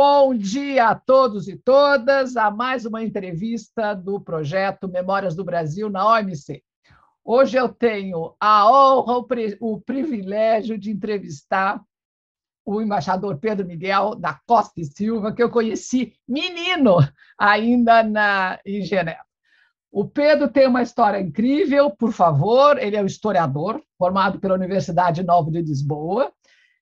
Bom dia a todos e todas, a mais uma entrevista do projeto Memórias do Brasil na OMC. Hoje eu tenho a honra, o, privilégio de entrevistar o embaixador Pedro Miguel da Costa e Silva, que eu conheci menino ainda na, em Genebra. O Pedro tem uma história incrível, por favor, ele é um historiador, formado pela Universidade Nova de Lisboa,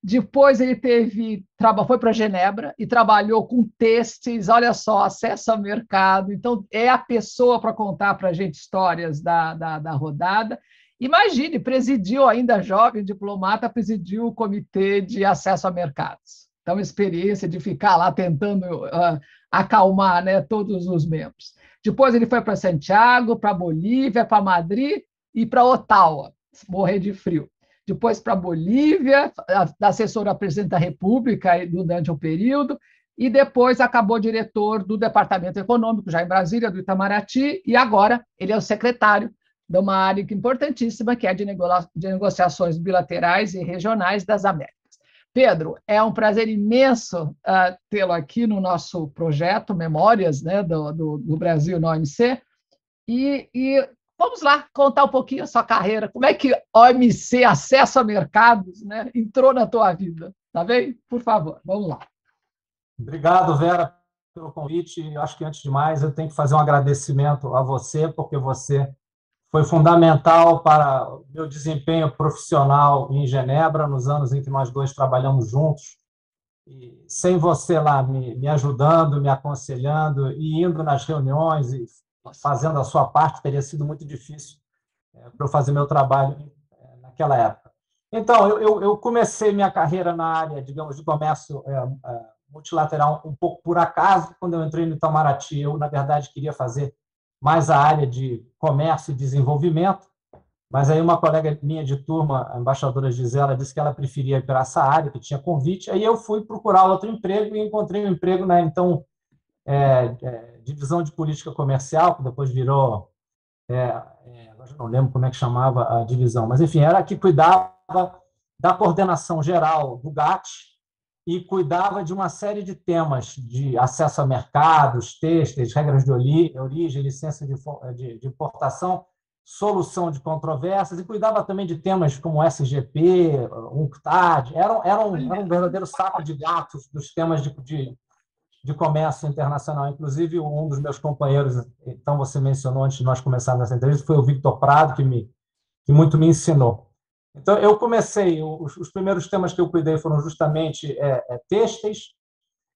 depois ele teve, foi para Genebra e trabalhou com têxteis, olha só, acesso ao mercado. Então, é a pessoa para contar para a gente histórias da, da, da, rodada. Imagine, presidiu ainda jovem diplomata, presidiu o comitê de acesso a mercados. Então, experiência de ficar lá tentando uh, acalmar né, todos os membros. Depois ele foi para Santiago, para Bolívia, para Madrid e para Ottawa, morrer de frio depois para a Bolívia, da assessora presidente da República durante um período, e depois acabou diretor do Departamento Econômico, já em Brasília, do Itamaraty, e agora ele é o secretário de uma área importantíssima, que é de, negociações bilaterais e regionais das Américas. Pedro, é um prazer imenso uh, tê-lo aqui no nosso projeto Memórias né, do, do, do Brasil no OMC, e, e Vamos lá contar um pouquinho a sua carreira. Como é que OMC, acesso a mercados, né, entrou na tua vida? Tá bem? Por favor, vamos lá. Obrigado, Vera, pelo convite. Eu acho que, antes de mais, eu tenho que fazer um agradecimento a você, porque você foi fundamental para o meu desempenho profissional em Genebra, nos anos em que nós dois trabalhamos juntos. E sem você lá me, me ajudando, me aconselhando e indo nas reuniões e fazendo a sua parte, teria sido muito difícil é, para eu fazer meu trabalho é, naquela época. Então, eu, eu, comecei minha carreira na área, digamos, de comércio é, é, multilateral um pouco por acaso. Quando eu entrei no Itamaraty, eu, na verdade, queria fazer mais a área de comércio e desenvolvimento, mas aí uma colega minha de turma, a embaixadora Gisela, disse que ela preferia ir para essa área, que tinha convite. Aí eu fui procurar outro emprego e encontrei um emprego na então é, é, divisão de política comercial, que depois virou, é, é, não lembro como é que chamava a divisão, mas enfim, era a que cuidava da coordenação geral do GATT e cuidava de uma série de temas de acesso a mercados, textos, regras de origem, licença de importação, solução de controvérsias, e cuidava também de temas como SGP, UNCTAD, era, era, um, era um verdadeiro saco de gatos dos temas de, de, de comércio internacional. Inclusive, um dos meus companheiros, então você mencionou antes de nós começarmos essa entrevista, foi o Victor Prado, que, me, que muito me ensinou. Então, eu comecei, os, os primeiros temas que eu cuidei foram justamente é, é, têxteis,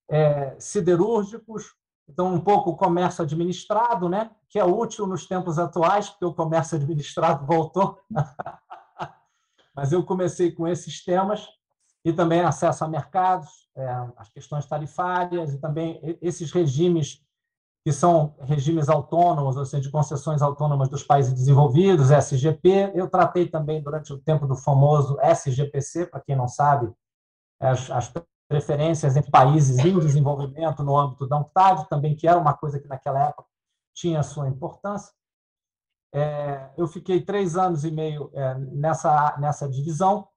é, siderúrgicos, então um pouco o comércio administrado, né, que é útil nos tempos atuais, porque o comércio administrado voltou. Mas eu comecei com esses temas e também acesso a mercados, é, as questões tarifárias e também esses regimes que são regimes autônomos, ou seja, de concessões autônomas dos países desenvolvidos, SGP. Eu tratei também durante o tempo do famoso SGPC, para quem não sabe, as, as preferências entre países em desenvolvimento no âmbito da UNCTAD, também que era uma coisa que naquela época tinha sua importância. É, eu fiquei três anos e meio é, nessa, nessa divisão,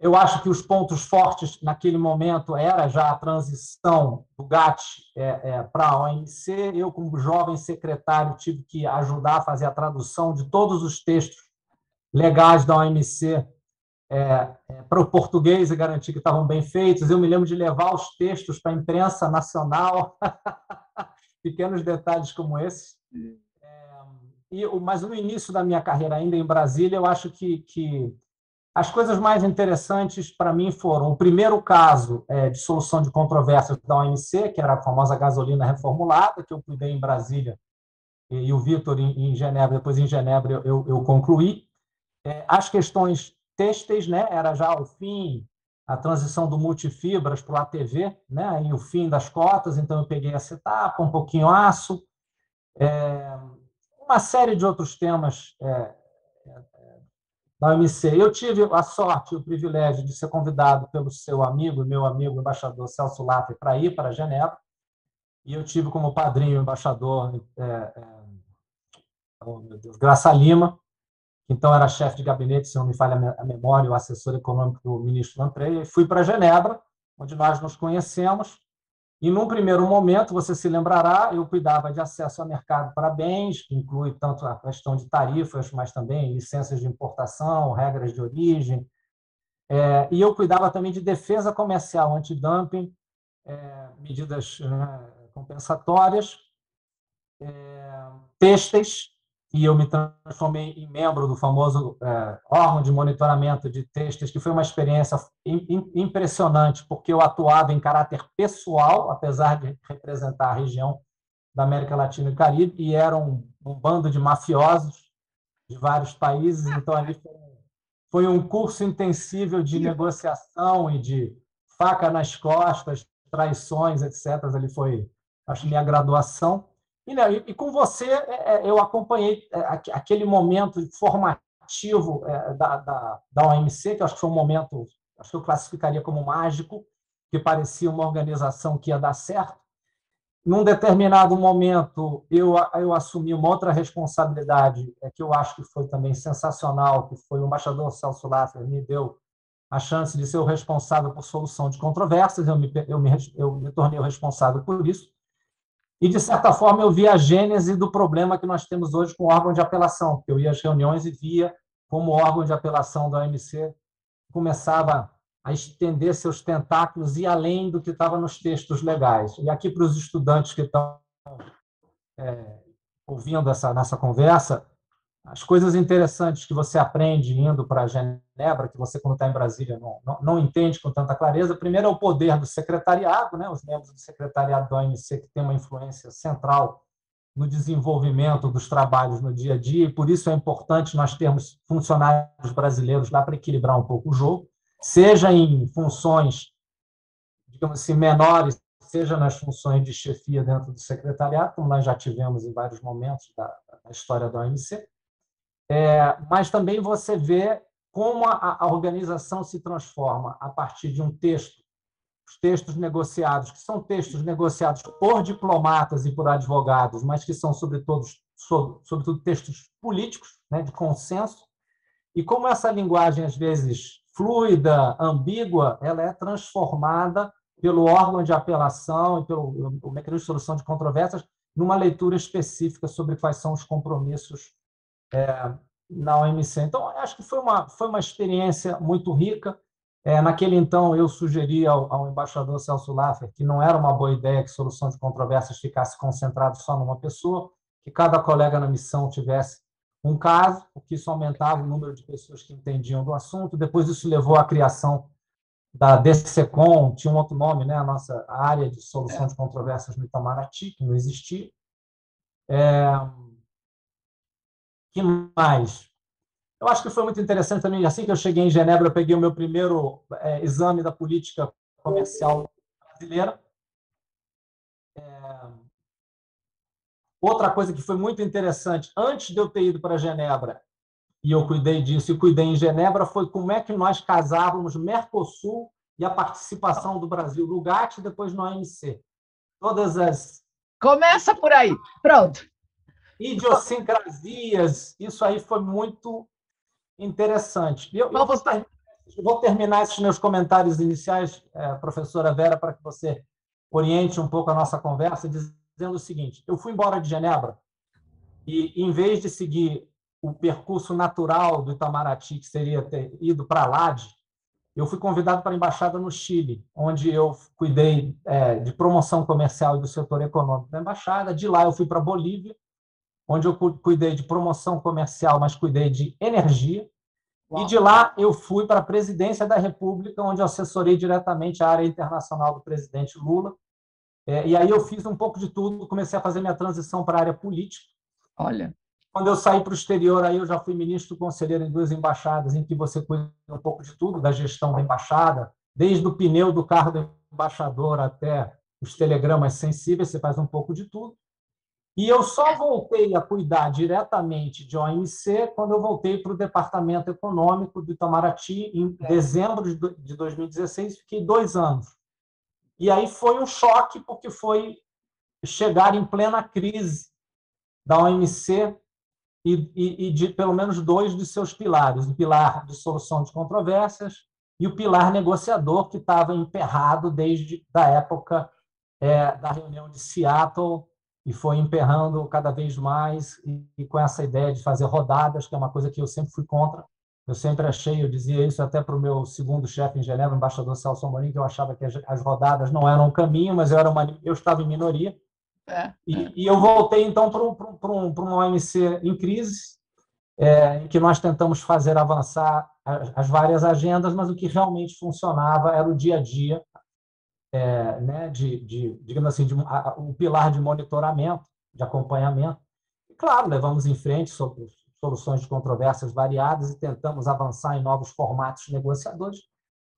eu acho que os pontos fortes naquele momento era já a transição do GATT é, é, para a OMC. Eu, como jovem secretário, tive que ajudar a fazer a tradução de todos os textos legais da OMC é, é, para o português e garantir que estavam bem feitos. Eu me lembro de levar os textos para a imprensa nacional, pequenos detalhes como esse. É, e, mas no início da minha carreira, ainda em Brasília, eu acho que, que as coisas mais interessantes para mim foram o primeiro caso é, de solução de controvérsias da OMC, que era a famosa gasolina reformulada, que eu cuidei em Brasília, e, o Vitor em, em, Genebra, depois em Genebra eu, eu concluí. É, as questões têxteis, né, era já o fim, a transição do multifibras para o ATV, né, e o fim das cotas, então eu peguei essa etapa, um pouquinho aço, é, uma série de outros temas é, da OMC. Eu tive a sorte e o privilégio de ser convidado pelo seu amigo, meu amigo, embaixador Celso Laffer, para ir para Genebra. E eu tive como padrinho o embaixador é, é, oh, meu Deus, Graça Lima, que então era chefe de gabinete, se não me falha a memória, o assessor econômico do ministro Lampreia, e fui para Genebra, onde nós nos conhecemos. E, num primeiro momento, você se lembrará, eu cuidava de acesso ao mercado para bens, que inclui tanto a questão de tarifas, mas também licenças de importação, regras de origem. É, e eu cuidava também de defesa comercial, antidumping, é, medidas né, compensatórias, é, têxteis, e eu me transformei em membro do famoso é, órgão de monitoramento de textos, que foi uma experiência impressionante, porque eu atuava em caráter pessoal, apesar de representar a região da América Latina e Caribe, e era um, um bando de mafiosos de vários países, então ali foi, foi um curso intensível de negociação e de faca nas costas, traições, etc. Ali foi, acho, minha graduação. E, né, e com você, é, é, eu acompanhei é, aquele momento formativo da, da, da OMC, que acho que foi um momento, acho que eu classificaria como mágico, que parecia uma organização que ia dar certo. Num determinado momento, eu, eu assumi uma outra responsabilidade, que eu acho que foi também sensacional, que foi o embaixador Celso Laffer me deu a chance de ser o responsável por solução de controvérsias, eu me, eu me, eu me tornei o responsável por isso. E, de certa forma, eu vi a gênese do problema que nós temos hoje com o órgão de apelação, porque eu ia às reuniões e via como o órgão de apelação da OMC começava a estender seus tentáculos e além do que estava nos textos legais. E aqui, para os estudantes que estão é, ouvindo essa nossa conversa, as coisas interessantes que você aprende indo para Genebra, que você, quando está em Brasília, não, não, não, entende com tanta clareza. Primeiro é o poder do secretariado, né? os membros do secretariado da OMC, que tem uma influência central no desenvolvimento dos trabalhos no dia a dia, e por isso é importante nós termos funcionários brasileiros lá para equilibrar um pouco o jogo, seja em funções, digamos assim, menores, seja nas funções de chefia dentro do secretariado, como nós já tivemos em vários momentos da, da história da OMC, é, mas também você vê como a, a organização se transforma a partir de um texto, os textos negociados, que são textos negociados por diplomatas e por advogados, mas que são, sobretudo, sobretudo textos políticos, né, de consenso, e como essa linguagem, às vezes fluida, ambígua, ela é transformada pelo órgão de apelação e pelo mecanismo de solução de controvérsias numa leitura específica sobre quais são os compromissos é, na OMC. Então, acho que foi uma, foi uma experiência muito rica. É, naquele então, eu sugeri ao, ao, embaixador Celso Laffer que não era uma boa ideia que solução de controvérsias ficasse concentrado só numa pessoa, que cada colega na missão tivesse um caso, porque isso aumentava o número de pessoas que entendiam do assunto. Depois, isso levou à criação da DCCOM, tinha um outro nome, né? a nossa área de solução de controvérsias no Itamaraty, que não existia. É, que mais? Eu acho que foi muito interessante também. Assim que eu cheguei em Genebra, eu peguei o meu primeiro é, exame da política comercial brasileira. É... Outra coisa que foi muito interessante, antes de eu ter ido para Genebra, e eu cuidei disso e cuidei em Genebra, foi como é que nós casávamos Mercosul e a participação do Brasil no GATT e depois no OMC. Todas as. Começa por aí. Pronto idiosincrasias, isso aí foi muito interessante. Eu, eu vou, ter, vou, terminar esses meus comentários iniciais, é, professora Vera, para que você oriente um pouco a nossa conversa, dizendo o seguinte: eu fui embora de Genebra e, em vez de seguir o percurso natural do Itamaraty, que seria ter ido para a LAD, eu fui convidado para a embaixada no Chile, onde eu cuidei é, de promoção comercial e do setor econômico da embaixada. De lá eu fui para Bolívia, onde eu cuidei de promoção comercial, mas cuidei de energia. Uau. E de lá eu fui para a presidência da República, onde eu assessorei diretamente a área internacional do presidente Lula. É, e aí eu fiz um pouco de tudo, comecei a fazer minha transição para a área política. Olha. Quando eu saí para o exterior, aí eu já fui ministro conselheiro em duas embaixadas, em que você cuida um pouco de tudo, da gestão da embaixada, desde o pneu do carro do embaixador até os telegramas sensíveis, você faz um pouco de tudo. E eu só voltei a cuidar diretamente de OMC quando eu voltei para o Departamento Econômico do Itamaraty em é. dezembro de 2016, fiquei dois anos. E aí foi um choque, porque foi chegar em plena crise da OMC e, e, e de pelo menos dois dos seus pilares, o pilar de solução de controvérsias e o pilar negociador, que estava emperrado desde a época é, da reunião de Seattle e foi emperrando cada vez mais e, e, com essa ideia de fazer rodadas, que é uma coisa que eu sempre fui contra. Eu sempre achei, eu dizia isso até para o meu segundo chefe em Genebra, o embaixador Celso Amorim, que eu achava que as, as rodadas não eram um caminho, mas eu, era uma, eu estava em minoria. É, e, é. e, eu voltei, então, para um, um, um OMC em crise, é, em que nós tentamos fazer avançar as, as, várias agendas, mas o que realmente funcionava era o dia a dia, é, né, de, de, digamos assim, de, a, o pilar de monitoramento, de acompanhamento. E, claro, levamos em frente sobre soluções de controvérsias variadas e tentamos avançar em novos formatos negociadores,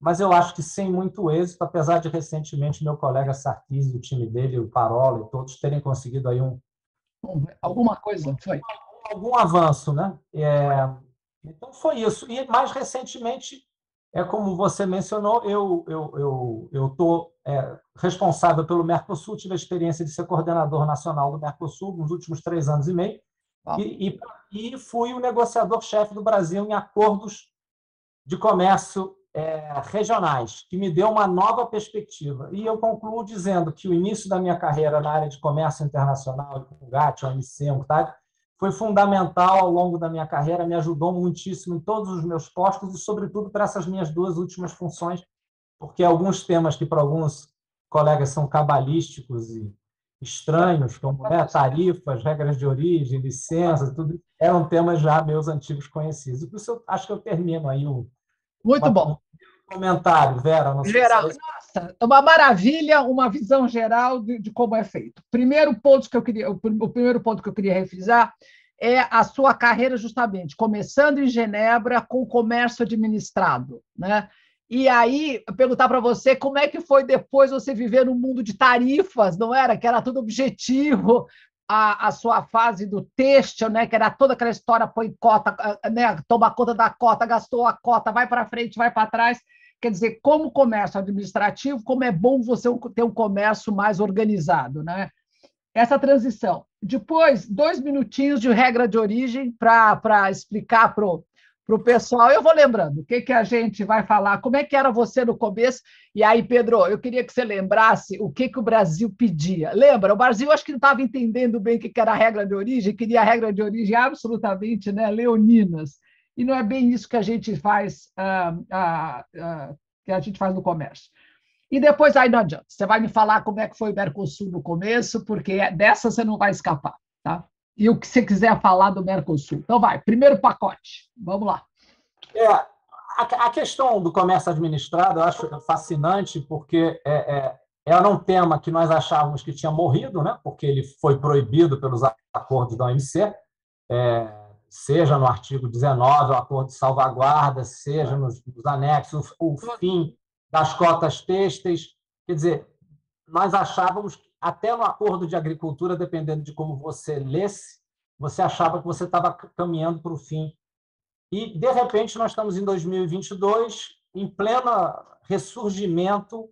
mas eu acho que sem muito êxito, apesar de recentemente meu colega Sarkis, o time dele, o Parola e todos terem conseguido aí um alguma coisa foi algum avanço, né? É, então foi isso. E mais recentemente, é como você mencionou, eu eu eu eu tô é, responsável pelo Mercosul, tive a experiência de ser coordenador nacional do Mercosul nos últimos três anos e meio e, e, e, fui o negociador-chefe do Brasil em acordos de comércio é, regionais, que me deu uma nova perspectiva. E eu concluo dizendo que o início da minha carreira na área de comércio internacional, com o GATT, OMC, UNCTAD, foi fundamental ao longo da minha carreira, me ajudou muitíssimo em todos os meus postos e, sobretudo, para essas minhas duas últimas funções, porque alguns temas que para alguns colegas são cabalísticos e estranhos, como né, tarifas, regras de origem, licenças, tudo, eram temas já meus antigos conhecidos. Por isso, eu acho que eu termino aí o. Muito bom. Comentário, Vera. Não geral, se nossa, uma maravilha, uma visão geral de, de, como é feito. Primeiro ponto que eu queria, o, o primeiro ponto que eu queria refrisar é a sua carreira justamente, começando em Genebra com o comércio administrado, né? E aí, perguntar para você como é que foi depois você viver no mundo de tarifas, não era? Que era tudo objetivo, a, a sua fase do têxtil, né? Que era toda aquela história, põe cota, né? toma conta da cota, gastou a cota, vai para frente, vai para trás. Quer dizer, como comércio administrativo, como é bom você ter um comércio mais organizado, né? Essa transição. Depois, dois minutinhos de regra de origem para explicar para o pessoal. Eu vou lembrando o que, que a gente vai falar, como é que era você no começo. E aí, Pedro, eu queria que você lembrasse o que, que o Brasil pedia. Lembra? O Brasil acho que não estava entendendo bem o que, que era a regra de origem, queria a regra de origem absolutamente né, leoninas. E não é bem isso que a gente faz, ah, ah, ah, que a gente faz no comércio. E depois aí não adianta. Você vai me falar como é que foi o Mercosul no começo, porque dessa você não vai escapar, tá? e o que você quiser falar do Mercosul. Então, vai, primeiro pacote, vamos lá. É, a, a questão do comércio administrado eu acho fascinante, porque é, é, era um tema que nós achávamos que tinha morrido, né? porque ele foi proibido pelos acordos da OMC, é, seja no artigo 19, o acordo de salvaguarda, seja nos, nos anexos, o, o fim das cotas têxteis. Quer dizer, nós achávamos até no acordo de agricultura, dependendo de como você lesse, você achava que você estava caminhando para o fim. E, de repente, nós estamos em 2022, em pleno ressurgimento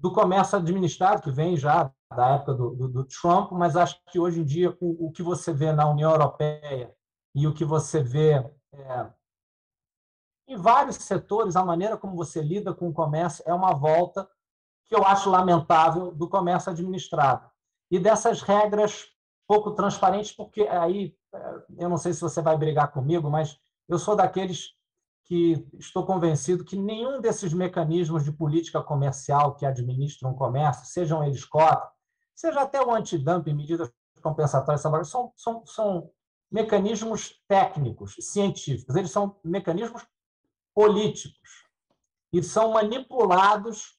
do comércio administrado, que vem já da época do, do, do Trump, mas acho que hoje em dia o, o, que você vê na União Europeia e o que você vê é, em vários setores, a maneira como você lida com o comércio é uma volta que eu acho lamentável do comércio administrado. E dessas regras pouco transparentes, porque aí, eu não sei se você vai brigar comigo, mas eu sou daqueles que estou convencido que nenhum desses mecanismos de política comercial que administram o comércio, sejam eles cotas, seja até o antidumping, medidas compensatórias, são, são, são mecanismos técnicos, científicos, eles são mecanismos políticos e são manipulados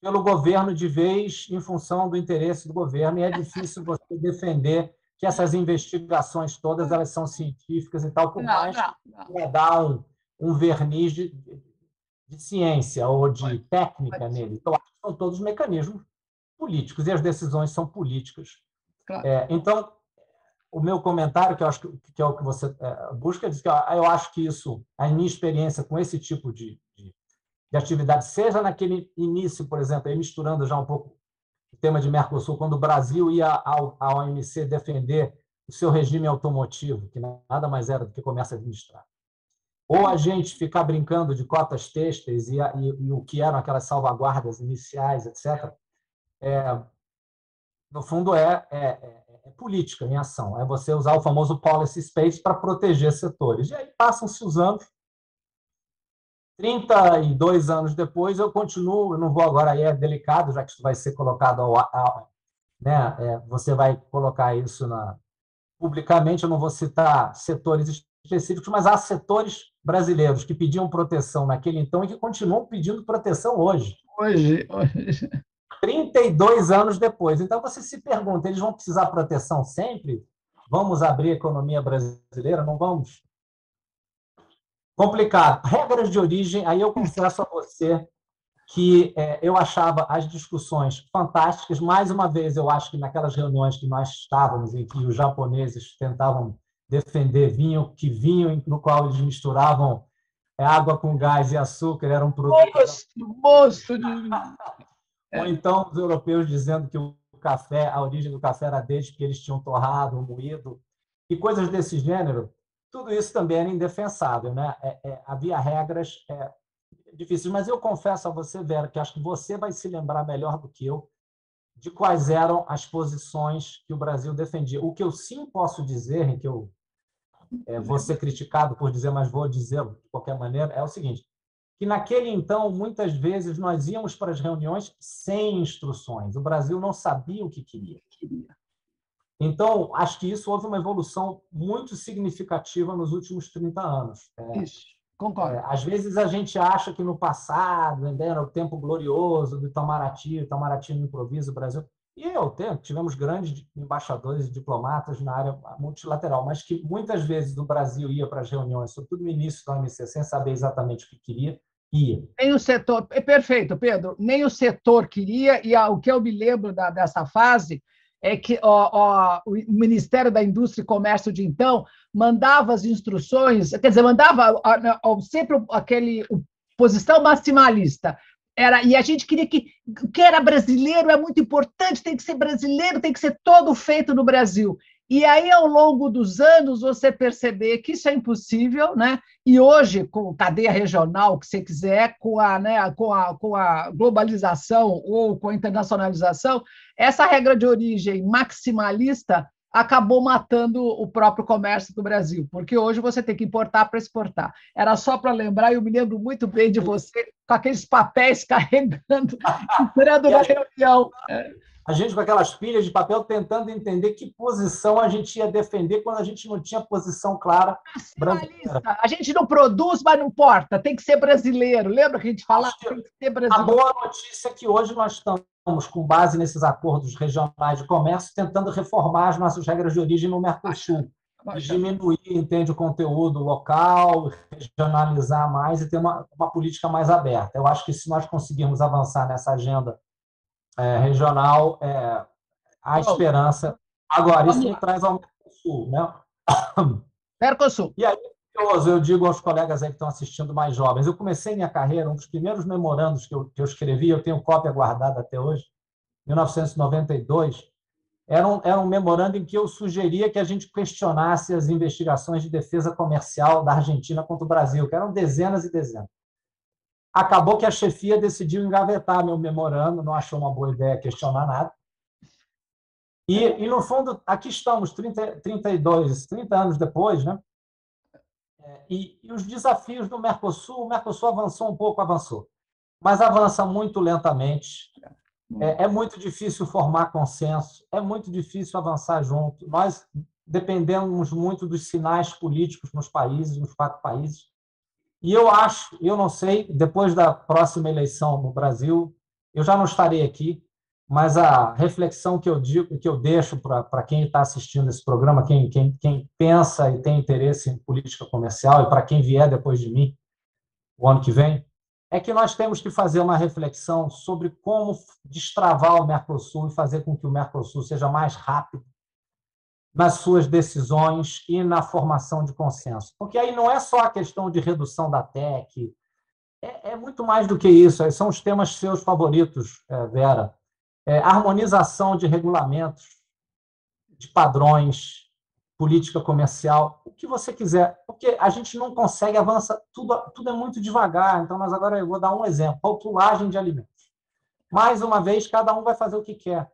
pelo governo de vez em função do interesse do governo, e é difícil você defender que essas investigações todas elas são científicas e tal, por não, mais que dar um, um verniz de, de, ciência ou de técnica nele. Então, são todos mecanismos políticos, e as decisões são políticas. Claro. É, então, o meu comentário, que eu acho que, que é o que você é, busca, diz que eu, eu acho que isso, a minha experiência com esse tipo de, de de atividade, seja naquele início, por exemplo, aí misturando já um pouco o tema de Mercosul, quando o Brasil ia ao, à OMC defender o seu regime automotivo, que nada mais era do que comércio administrado. Ou a gente ficar brincando de cotas têxteis e, e, e o que eram aquelas salvaguardas iniciais, etc. É, no fundo, é, é, é política em ação. É você usar o famoso policy space para proteger setores. E aí passam-se os anos. 32 anos depois, eu continuo, eu não vou agora, aí é delicado, já que isso vai ser colocado ao, ao né, é, você vai colocar isso na, publicamente, eu não vou citar setores específicos, mas há setores brasileiros que pediam proteção naquele então e que continuam pedindo proteção hoje. Hoje, hoje. 32 anos depois. Então você se pergunta, eles vão precisar de proteção sempre? Vamos abrir a economia brasileira? Não vamos? Complicado. Regras de origem, aí eu confesso a você que é, eu achava as discussões fantásticas. Mais uma vez, eu acho que naquelas reuniões que nós estávamos, em que os japoneses tentavam defender vinho, que vinho no qual eles misturavam é, água com gás e açúcar era um produto. Moço, moço de... Ou então os europeus dizendo que o café, a origem do café era desde que eles tinham torrado, moído, e coisas desse gênero. Tudo isso também era indefensável, né? É, é, havia regras é, difíceis. Mas eu confesso a você, Vera, que acho que você vai se lembrar melhor do que eu de quais eram as posições que o Brasil defendia. O que eu sim posso dizer, em que eu é, vou ser criticado por dizer, mas vou dizer de qualquer maneira, é o seguinte: que naquele então, muitas vezes, nós íamos para as reuniões sem instruções. O Brasil não sabia o que queria. Então, acho que isso houve uma evolução muito significativa nos últimos 30 anos. É, isso. Concordo. É, às vezes a gente acha que no passado, né, era o tempo glorioso do Itamaraty, Itamaraty no improviso, Brasil. E eu tenho, tivemos grandes embaixadores e diplomatas na área multilateral, mas que muitas vezes o Brasil ia para as reuniões, sobretudo no início da OMC, sem saber exatamente o que queria, ia. Nem o setor, é perfeito, Pedro, nem o setor queria, e o que eu me lembro da, dessa fase é que ó, ó, o Ministério da Indústria e Comércio de então mandava as instruções, quer dizer, mandava ó, sempre aquele posição maximalista. Era, e a gente queria que o que era brasileiro é muito importante, tem que ser brasileiro, tem que ser todo feito no Brasil. E aí, ao longo dos anos, você perceber que isso é impossível, né? E hoje, com cadeia regional, que você quiser, com a, né, com a, com a globalização ou com a internacionalização, essa regra de origem maximalista acabou matando o próprio comércio do Brasil, porque hoje você tem que importar para exportar. Era só para lembrar, eu me lembro muito bem de você com aqueles papéis carregando, entrando na reunião. A gente com aquelas pilhas de papel tentando entender que posição a gente ia defender quando a gente não tinha posição clara. A gente não produz, mas não importa, tem que ser brasileiro. Lembra que a gente falava? Tem que ser brasileiro. A boa notícia é que hoje nós estamos, com base nesses acordos regionais de comércio, tentando reformar as nossas regras de origem no Mercosul. Diminuir, entende, o conteúdo local, regionalizar mais e ter uma, uma política mais aberta. Eu acho que se nós conseguirmos avançar nessa agenda é, regional, é, a esperança. Agora, isso me traz ao Mercosul, né? Mercosul. E aí, eu digo aos colegas aí que estão assistindo mais jovens, eu comecei minha carreira, um dos primeiros memorandos que eu, que eu escrevi, eu tenho cópia guardada até hoje, 1992, era um, era um memorando em que eu sugeria que a gente questionasse as investigações de defesa comercial da Argentina contra o Brasil, que eram dezenas e dezenas. Acabou que a chefia decidiu engavetar meu memorando, não achou uma boa ideia questionar nada. E, e no fundo, aqui estamos, 30, 32, 30 anos depois, né? É, e, e os desafios do Mercosul, o Mercosul avançou um pouco, avançou, mas avança muito lentamente. É, é, muito difícil formar consenso, é muito difícil avançar junto. Nós dependemos muito dos sinais políticos nos países, nos quatro países. E eu acho, eu não sei, depois da próxima eleição no Brasil, eu já não estarei aqui, mas a reflexão que eu digo, que eu deixo para quem está assistindo esse programa, quem, quem, quem pensa e tem interesse em política comercial, e para quem vier depois de mim, o ano que vem, é que nós temos que fazer uma reflexão sobre como destravar o Mercosul e fazer com que o Mercosul seja mais rápido nas suas decisões e na formação de consenso. Porque aí não é só a questão de redução da TEC, é, é muito mais do que isso. São os temas seus favoritos, é, Vera. É, harmonização de regulamentos, de padrões, política comercial, o que você quiser. Porque a gente não consegue avançar, tudo, tudo é muito devagar. Então, mas agora eu vou dar um exemplo: rotulagem de alimentos. Mais uma vez, cada um vai fazer o que quer.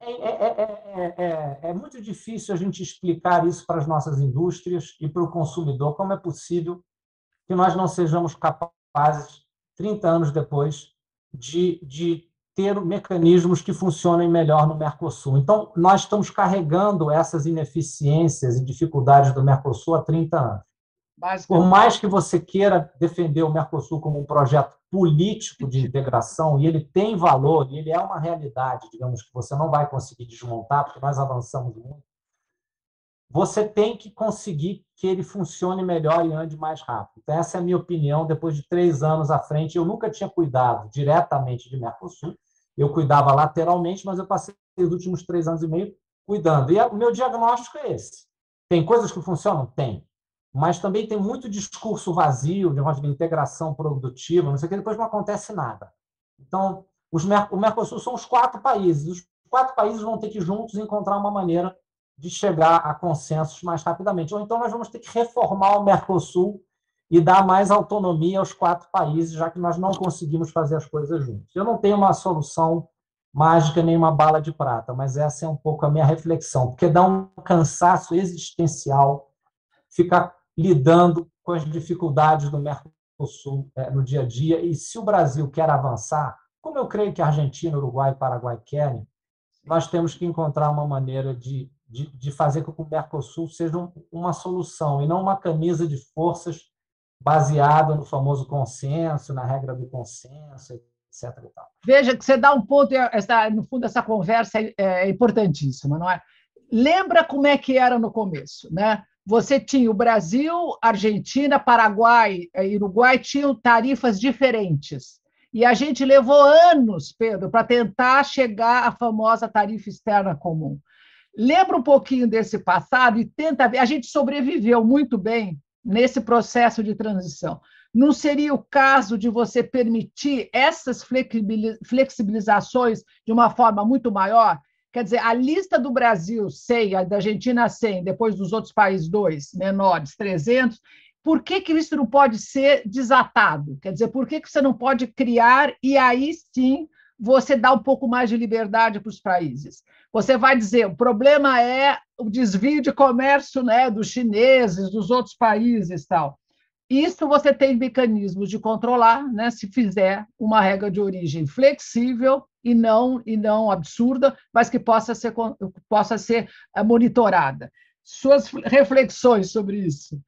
É, é, é, é, muito difícil a gente explicar isso para as nossas indústrias e para o consumidor. Como é possível que nós não sejamos capazes, 30 anos depois, de, de ter mecanismos que funcionem melhor no Mercosul. Então, nós estamos carregando essas ineficiências e dificuldades do Mercosul há 30 anos. Por mais que você queira defender o Mercosul como um projeto político de integração, e ele tem valor, e ele é uma realidade, digamos, que você não vai conseguir desmontar, porque nós avançamos muito, você tem que conseguir que ele funcione melhor e ande mais rápido. Então, essa é a minha opinião, depois de três anos à frente. Eu nunca tinha cuidado diretamente de Mercosul, eu cuidava lateralmente, mas eu passei os últimos três anos e meio cuidando. E o meu diagnóstico é esse. Tem coisas que funcionam? Tem mas também tem muito discurso vazio, de integração produtiva, não sei o que, depois não acontece nada. Então, os, o Mercosul são os quatro países. Os quatro países vão ter que juntos encontrar uma maneira de chegar a consensos mais rapidamente. Ou então nós vamos ter que reformar o Mercosul e dar mais autonomia aos quatro países, já que nós não conseguimos fazer as coisas juntos. Eu não tenho uma solução mágica nem uma bala de prata, mas essa é um pouco a minha reflexão, porque dá um cansaço existencial ficar lidando com as dificuldades do Mercosul é, no dia a dia. E se o Brasil quer avançar, como eu creio que Argentina, Uruguai e Paraguai querem, nós temos que encontrar uma maneira de, de, de fazer com que o Mercosul seja um, uma solução e não uma camisa de forças baseada no famoso consenso, na regra do consenso, etc. Veja que você dá um ponto, essa, no fundo, essa conversa é, é importantíssima, não é? Lembra como é que era no começo, né? Você tinha o Brasil, Argentina, Paraguai e Uruguai tinham tarifas diferentes. E a gente levou anos, Pedro, para tentar chegar à famosa tarifa externa comum. Lembra um pouquinho desse passado e tenta ver. A gente sobreviveu muito bem nesse processo de transição. Não seria o caso de você permitir essas flexibilizações de uma forma muito maior? Quer dizer, a lista do Brasil 100, a da Argentina 100, depois dos outros países dois menores, 300, por que, que isso não pode ser desatado? Quer dizer, por que, que você não pode criar e aí sim você dá um pouco mais de liberdade para os países? Você vai dizer, o problema é o desvio de comércio né, dos chineses, dos outros países tal. Isso você tem mecanismos de controlar, né, se fizer uma regra de origem flexível e não e não absurda, mas que possa ser possa ser eh, monitorada. Suas reflexões sobre isso?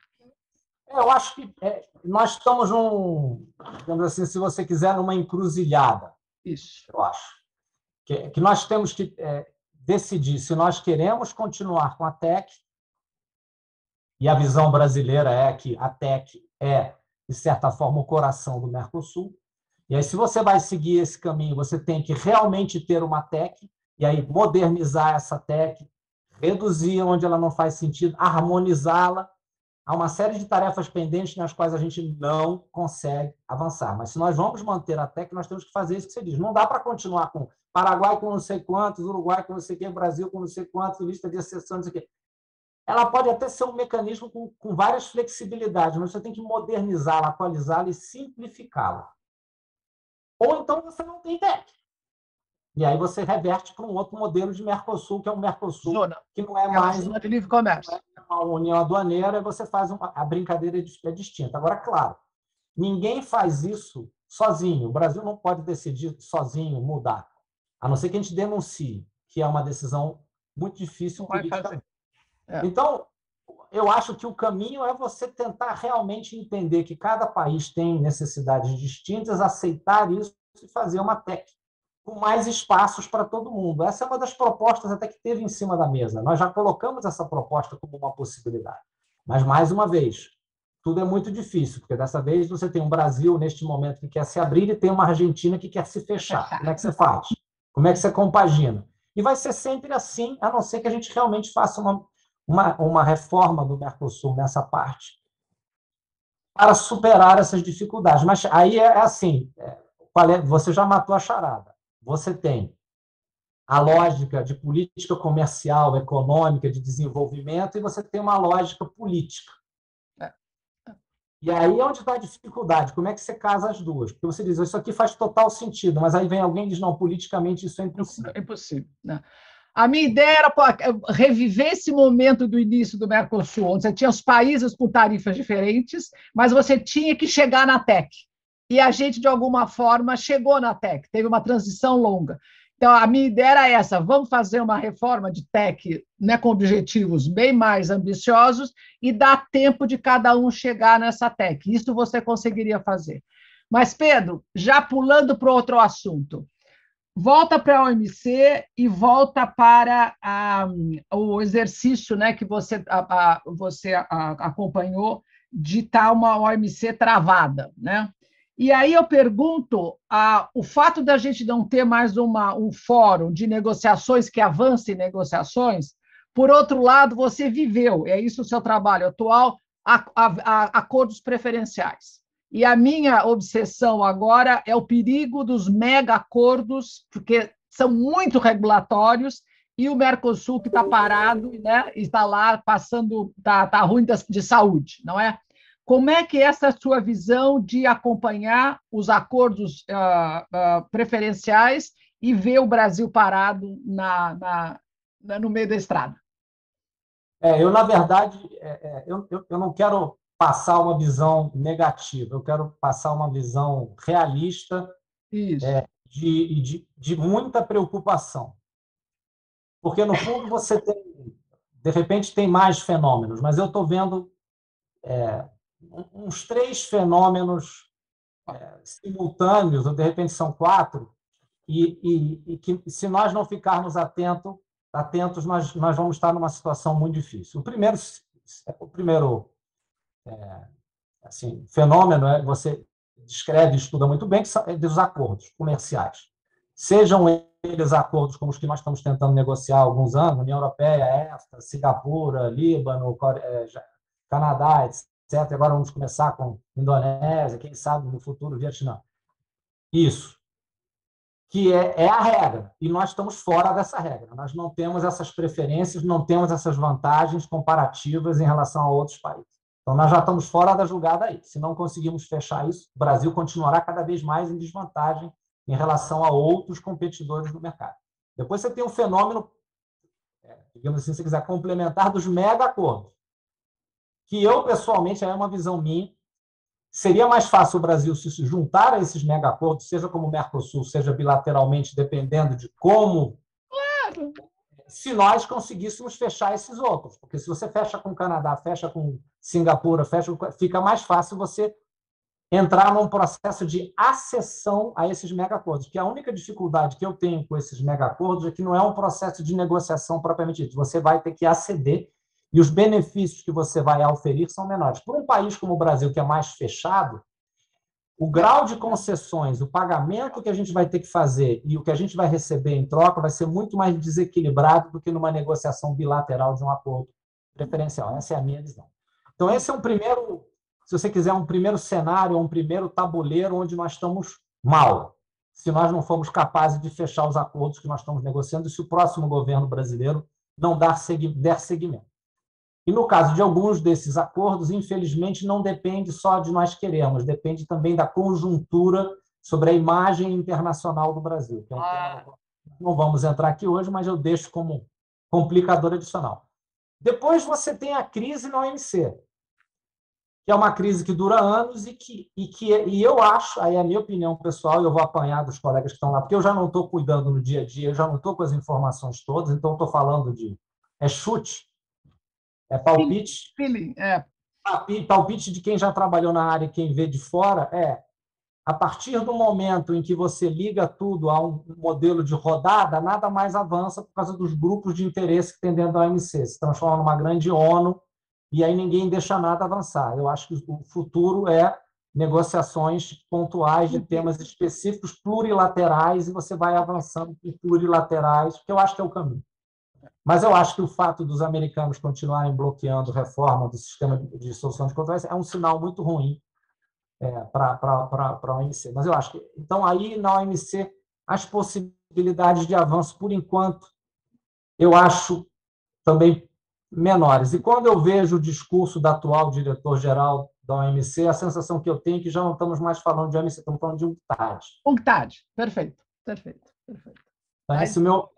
Eu acho que é, nós estamos num, digamos assim, se você quiser, numa encruzilhada. Isso. Eu acho que, que nós temos que é, decidir se nós queremos continuar com a TEC e a visão brasileira é que a TEC é, de certa forma, o coração do Mercosul. E aí, se você vai seguir esse caminho, você tem que realmente ter uma TEC, e aí modernizar essa TEC, reduzir onde ela não faz sentido, harmonizá-la. Há uma série de tarefas pendentes nas quais a gente não consegue avançar. Mas se nós vamos manter a TEC, nós temos que fazer isso que você diz. Não dá para continuar com Paraguai com não sei quantos, Uruguai com não sei quem, Brasil com não sei quantos, lista de exceções, não sei o quê ela pode até ser um mecanismo com, com várias flexibilidades, mas você tem que modernizá-la, atualizá-la e simplificá-la. Ou então você não tem TEC. E aí você reverte para um outro modelo de Mercosul, que é um Mercosul Zona. que não é, é mais uma de livre comércio. É uma união aduaneira, e você faz uma, a brincadeira é distinta. Agora, claro, ninguém faz isso sozinho. O Brasil não pode decidir sozinho mudar, a não ser que a gente denuncie, que é uma decisão muito difícil politicamente. É. Então, eu acho que o caminho é você tentar realmente entender que cada país tem necessidades distintas, aceitar isso e fazer uma TEC com mais espaços para todo mundo. Essa é uma das propostas até que teve em cima da mesa. Nós já colocamos essa proposta como uma possibilidade. Mas, mais uma vez, tudo é muito difícil, porque dessa vez você tem um Brasil, neste momento, que quer se abrir e tem uma Argentina que quer se fechar. Como é que você faz? Como é que você compagina? E vai ser sempre assim, a não ser que a gente realmente faça uma uma, uma reforma do Mercosul nessa parte para superar essas dificuldades. Mas aí é assim, é, é, você já matou a charada. Você tem a lógica de política comercial, econômica, de desenvolvimento, e você tem uma lógica política. É. E aí é onde está a dificuldade. Como é que você casa as duas? Porque você diz, isso aqui faz total sentido, mas aí vem alguém e diz, não, politicamente isso é impossível. É impossível. Né? A minha ideia era reviver esse momento do início do Mercosul, onde você tinha os países com tarifas diferentes, mas você tinha que chegar na TEC. E a gente, de alguma forma, chegou na TEC, teve uma transição longa. Então, a minha ideia era essa: vamos fazer uma reforma de TEC né, com objetivos bem mais ambiciosos e dar tempo de cada um chegar nessa TEC. Isso você conseguiria fazer. Mas, Pedro, já pulando para outro assunto, volta para a OMC e volta para a, o exercício né, que você, a, você acompanhou de estar tá uma OMC travada. Né? E aí eu pergunto, a, o fato da gente não ter mais uma, um fórum de negociações que avance negociações, por outro lado, você viveu, é isso o seu trabalho atual, a, a, acordos preferenciais. E a minha obsessão agora é o perigo dos mega acordos, porque são muito regulatórios, e o Mercosul que está parado, né, está lá passando, está tá ruim de saúde, não é? Como é que é essa sua visão de acompanhar os acordos uh, uh, preferenciais e ver o Brasil parado na, na, na no meio da estrada? É, eu, na verdade, é, é, eu, eu não quero passar uma visão negativa, eu quero passar uma visão realista é, de, de, de muita preocupação. Porque, no fundo, você tem, de repente, tem mais fenômenos, mas eu estou vendo é, uns três fenômenos é, simultâneos, ou de repente são quatro, e, e, e, que, se nós não ficarmos atento, atentos, nós, nós vamos estar numa situação muito difícil. O primeiro, o primeiro é, assim, fenômeno, é, você descreve e estuda muito bem, que são é dos acordos comerciais. Sejam eles acordos como os que nós estamos tentando negociar há alguns anos, União Europeia, EFTA, Singapura, Líbano, é, Canadá, etc. Agora vamos começar com Indonésia, quem sabe no futuro Vietnã. Isso. Que é, é a regra. E nós estamos fora dessa regra. Nós não temos essas preferências, não temos essas vantagens comparativas em relação a outros países. Então, nós já estamos fora da julgada aí. Se não conseguirmos fechar isso, o Brasil continuará cada vez mais em desvantagem em relação a outros competidores do mercado. Depois você tem um fenômeno, é, digamos assim, se quiser, complementar dos mega acordos, que eu, pessoalmente, é uma visão minha, seria mais fácil o Brasil se juntar a esses mega acordos, seja como o Mercosul, seja bilateralmente, dependendo de como claro se nós conseguíssemos fechar esses outros. Porque se você fecha com o Canadá, fecha com Singapura, fecha, fica mais fácil você entrar num processo de acessão a esses megacordos. Que a única dificuldade que eu tenho com esses megacordos é que não é um processo de negociação propriamente dito. Você vai ter que aceder e os benefícios que você vai oferir são menores. Por um país como o Brasil, que é mais fechado, o grau de concessões, o pagamento que a gente vai ter que fazer e o que a gente vai receber em troca vai ser muito mais desequilibrado do que numa negociação bilateral de um acordo preferencial. Essa é a minha visão. Então, esse é um primeiro, se você quiser, um primeiro cenário, um primeiro tabuleiro onde nós estamos mal, se nós não formos capazes de fechar os acordos que nós estamos negociando e se o próximo governo brasileiro não dar der seguimento. E no caso de alguns desses acordos, infelizmente, não depende só de nós queremos, depende também da conjuntura sobre a imagem internacional do Brasil. Que é um ah. tema, não vamos entrar aqui hoje, mas eu deixo como complicador adicional. Depois você tem a crise na OMC, que é uma crise que dura anos e que, e que e eu acho, aí é a minha opinião pessoal, eu vou apanhar dos colegas que estão lá, porque eu já não estou cuidando no dia a dia, eu já não estou com as informações todas, então estou falando de é chute, é palpite. Feeling, é. Palpite de quem já trabalhou na área e quem vê de fora é a partir do momento em que você liga tudo a um modelo de rodada, nada mais avança por causa dos grupos de interesse que tem dentro da OMC. Se transforma numa grande ONU e aí ninguém deixa nada avançar. Eu acho que o futuro é negociações pontuais de temas específicos, plurilaterais, e você vai avançando em plurilaterais, que eu acho que é o caminho. Mas eu acho que o fato dos americanos continuarem bloqueando reforma do sistema de solução de controvérsia é um sinal muito ruim é, para a OMC. Mas eu acho que. Então, aí na OMC, as possibilidades de avanço, por enquanto, eu acho também menores. E quando eu vejo o discurso da atual diretor-geral da OMC, a sensação que eu tenho é que já não estamos mais falando de OMC, estamos falando de UNCTAD. UNCTAD, perfeito, perfeito, perfeito. Então, esse meu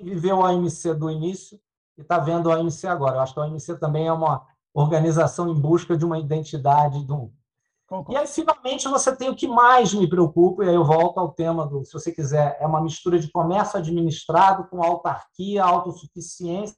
viveu a OMC do início e está vendo a OMC agora. Eu acho que a OMC também é uma organização em busca de uma identidade, de um, e aí, finalmente, você tem o que mais me preocupa, e aí eu volto ao tema do, se você quiser, é uma mistura de comércio administrado com autarquia, autossuficiência,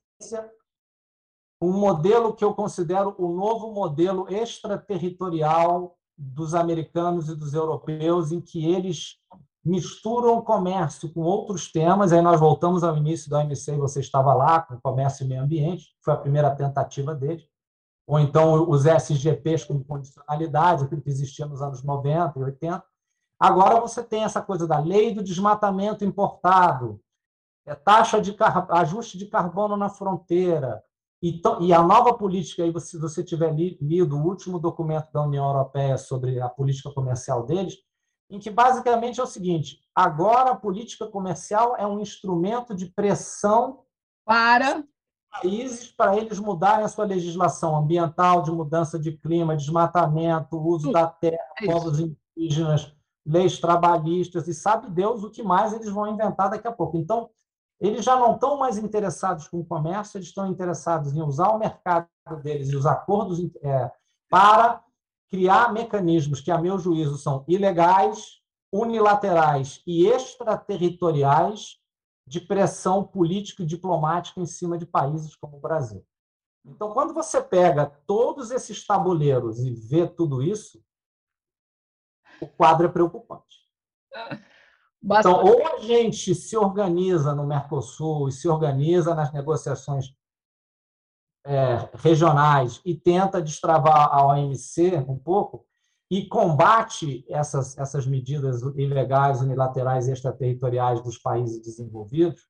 um modelo que eu considero o novo modelo extraterritorial dos americanos e dos europeus, em que eles misturam comércio com outros temas. Aí nós voltamos ao início da OMC, você estava lá, com comércio e meio ambiente, foi a primeira tentativa deles ou então os SGPs com condicionalidade, aquilo que existia nos anos 90 e 80. Agora você tem essa coisa da lei do desmatamento importado, é taxa de ajuste de carbono na fronteira, e, e a nova política, aí, se você tiver lido o último documento da União Europeia sobre a política comercial deles, em que basicamente é o seguinte: agora a política comercial é um instrumento de pressão para países para eles mudarem a sua legislação ambiental, de mudança de clima, desmatamento, uso da terra, é povos indígenas, leis trabalhistas, e sabe Deus o que mais eles vão inventar daqui a pouco. Então, eles já não estão mais interessados com o comércio, eles estão interessados em usar o mercado deles e os acordos é, para criar mecanismos que, a meu juízo, são ilegais, unilaterais e extraterritoriais de pressão política e diplomática em cima de países como o Brasil. Então, quando você pega todos esses tabuleiros e vê tudo isso, o quadro é preocupante. Então, ou a gente se organiza no Mercosul e se organiza nas negociações é, regionais e tenta destravar a OMC um pouco, e combate essas, essas medidas ilegais, unilaterais e extraterritoriais dos países desenvolvidos,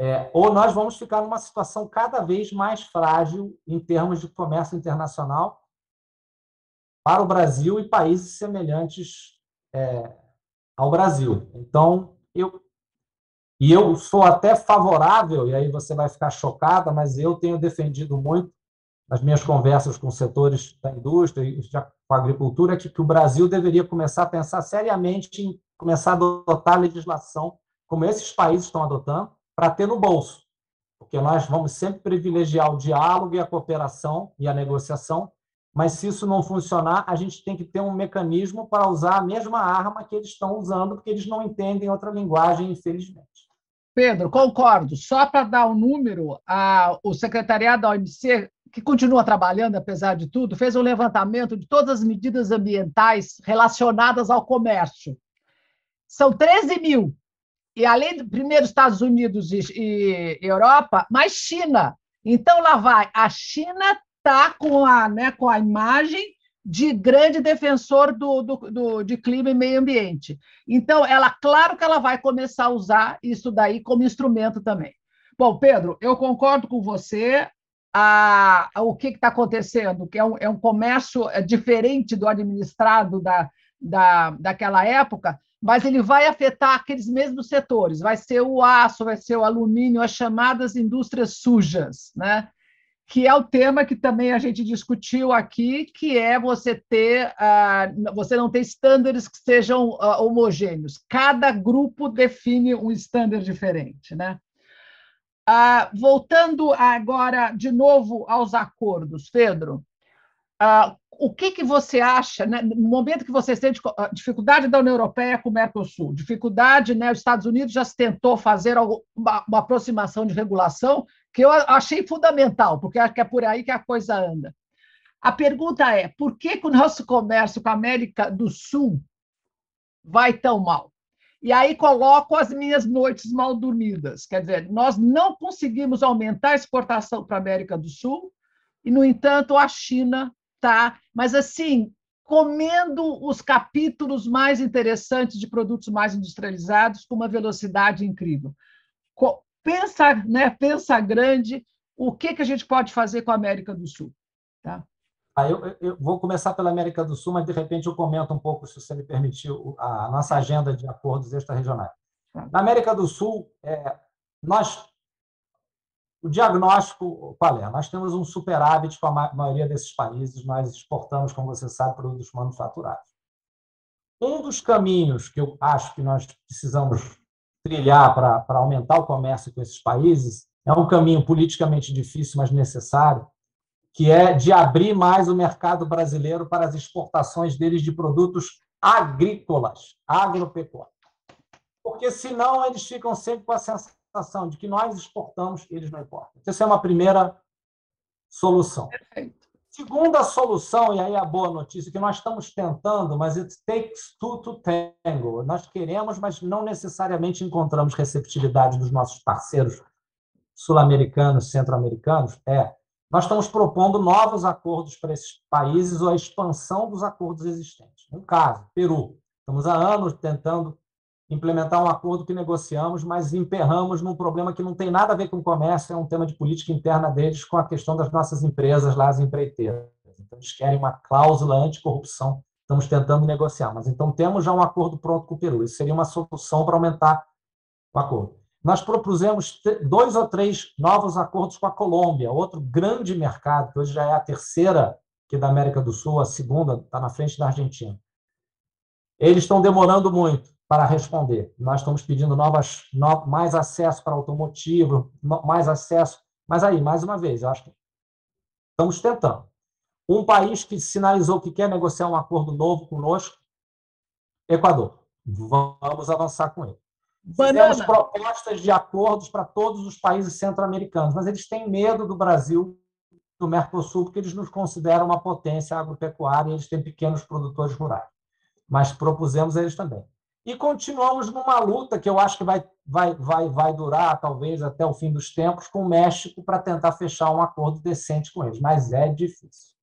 é, ou nós vamos ficar numa situação cada vez mais frágil em termos de comércio internacional para o Brasil e países semelhantes é, ao Brasil. Então, eu e eu sou até favorável, e aí você vai ficar chocada, mas eu tenho defendido muito nas minhas conversas com setores da indústria e com a agricultura, que, que o Brasil deveria começar a pensar seriamente em começar a adotar legislação como esses países estão adotando, para ter no bolso. Porque nós vamos sempre privilegiar o diálogo e a cooperação e a negociação, mas se isso não funcionar, a gente tem que ter um mecanismo para usar a mesma arma que eles estão usando, porque eles não entendem outra linguagem, infelizmente. Pedro, concordo. Só para dar o um número, a, o secretariado da OMC que continua trabalhando, apesar de tudo, fez um levantamento de todas as medidas ambientais relacionadas ao comércio. São 13 mil. E além do primeiro Estados Unidos e, e Europa, mais China. Então lá vai. A China está com a, né, com a imagem de grande defensor do, do, do, de clima e meio ambiente. Então, ela, claro que ela vai começar a usar isso daí como instrumento também. Bom, Pedro, eu concordo com você a, a o que está acontecendo, que é um, é um comércio é, diferente do administrado da, da, daquela época, mas ele vai afetar aqueles mesmos setores. Vai ser o aço, vai ser o alumínio, as chamadas indústrias sujas, né? que é o tema que também a gente discutiu aqui, que é você ter, uh, você não ter estándares que sejam uh, homogêneos. Cada grupo define um estándar diferente, né? Uh, voltando agora de novo aos acordos, Pedro, o que, que você acha, né, no momento que você sente dificuldade da União Europeia com o Mercosul, dificuldade, né, os Estados Unidos já tentou fazer uma, uma aproximação de regulação, que eu achei fundamental, porque acho que é por aí que a coisa anda. A pergunta é: por que, que o nosso comércio com a América do Sul vai tão mal? E aí coloco as minhas noites mal dormidas. Quer dizer, nós não conseguimos aumentar a exportação para a América do Sul, e, no entanto, a China está, mas assim, comendo os capítulos mais interessantes de produtos mais industrializados com uma velocidade incrível. Pensa, né, pensa grande, o que, que a gente pode fazer com a América do Sul? Tá? Ah, eu, eu, vou começar pela América do Sul, mas de repente eu comento um pouco, se você me permitir, a nossa agenda de acordos extra-regionais. Tá. Na América do Sul, é, nós, o diagnóstico qual é? Nós temos um superávit com a maioria desses países, nós exportamos, como você sabe, produtos manufaturados. Um dos caminhos que eu acho que nós precisamos trilhar para aumentar o comércio com esses países é um caminho politicamente difícil, mas necessário, que é de abrir mais o mercado brasileiro para as exportações deles de produtos agrícolas, agropecuários. Porque senão eles ficam sempre com a sensação de que nós exportamos, eles não importam. Essa é uma primeira solução. Perfeito. Segunda solução, e aí a boa notícia, que nós estamos tentando, mas it takes two to tango. Nós queremos, mas não necessariamente encontramos receptividade dos nossos parceiros sul-americanos, centro-americanos, é nós estamos propondo novos acordos para esses países ou a expansão dos acordos existentes. Um caso, Peru. Estamos há anos tentando implementar um acordo que negociamos, mas emperramos num problema que não tem nada a ver com o comércio, é um tema de política interna deles com a questão das nossas empresas lá, as empreiteiras. Então, eles querem uma cláusula anticorrupção, estamos tentando negociar. Mas então temos já um acordo pronto com o Peru. Isso seria uma solução para aumentar o acordo. Nós propusemos dois ou três novos acordos com a Colômbia, outro grande mercado, que hoje já é a terceira que é da América do Sul, a segunda está na frente da Argentina. Eles estão demorando muito para responder. Nós estamos pedindo novas, no, mais acesso para automotivo, mais acesso. Mas aí, mais uma vez, eu acho que estamos tentando. Um país que sinalizou que quer negociar um acordo novo conosco, Equador. Vamos avançar com ele. Banana. Fizemos propostas de acordos para todos os países centro-americanos, mas eles têm medo do Brasil, do Mercosul, porque eles nos consideram uma potência agropecuária e eles têm pequenos produtores rurais. Mas propusemos eles também. E continuamos numa luta que eu acho que vai, vai, vai, vai durar talvez até o fim dos tempos com o México para tentar fechar um acordo decente com eles. Mas é difícil.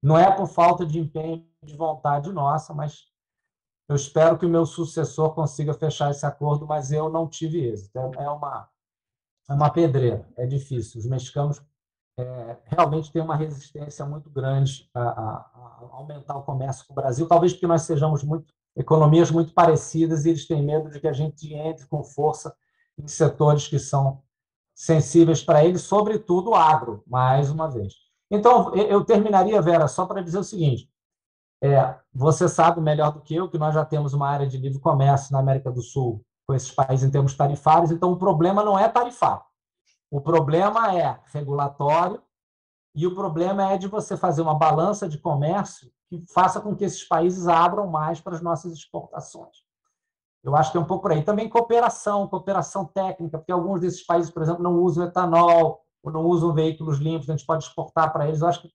Não é por falta de empenho, de vontade nossa, mas eu espero que o meu sucessor consiga fechar esse acordo, mas eu não tive êxito. É, é uma, é uma pedreira, é difícil. Os mexicanos é, realmente têm uma resistência muito grande a, a, a aumentar o comércio com o Brasil, talvez porque nós sejamos muito economias muito parecidas e eles têm medo de que a gente entre com força em setores que são sensíveis para eles, sobretudo o agro, mais uma vez. Então, eu terminaria, Vera, só para dizer o seguinte: é, você sabe melhor do que eu que nós já temos uma área de livre comércio na América do Sul com esses países em termos tarifários, então o problema não é tarifário. O problema é regulatório e o problema é de você fazer uma balança de comércio que faça com que esses países abram mais para as nossas exportações. Eu acho que é um pouco por aí. Também cooperação, cooperação técnica, porque alguns desses países, por exemplo, não usam etanol ou não usam veículos limpos, a gente pode exportar para eles. Eu acho que,